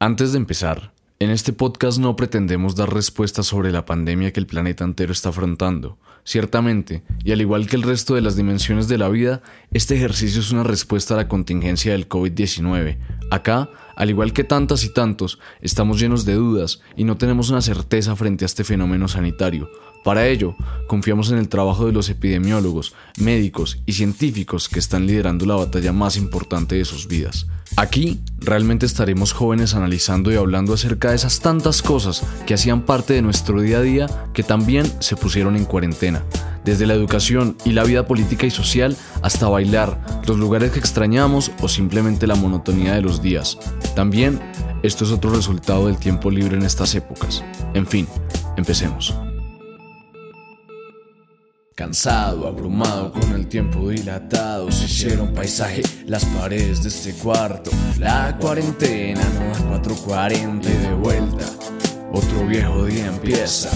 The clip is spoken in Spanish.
Antes de empezar, en este podcast no pretendemos dar respuestas sobre la pandemia que el planeta entero está afrontando. Ciertamente, y al igual que el resto de las dimensiones de la vida, este ejercicio es una respuesta a la contingencia del COVID-19. Acá, al igual que tantas y tantos, estamos llenos de dudas y no tenemos una certeza frente a este fenómeno sanitario. Para ello, confiamos en el trabajo de los epidemiólogos, médicos y científicos que están liderando la batalla más importante de sus vidas. Aquí realmente estaremos jóvenes analizando y hablando acerca de esas tantas cosas que hacían parte de nuestro día a día que también se pusieron en cuarentena. Desde la educación y la vida política y social hasta bailar, los lugares que extrañamos o simplemente la monotonía de los días. También esto es otro resultado del tiempo libre en estas épocas. En fin, empecemos. Cansado, abrumado, con el tiempo dilatado, se hicieron paisaje las paredes de este cuarto. La cuarentena no da 440 y de vuelta, otro viejo día empieza.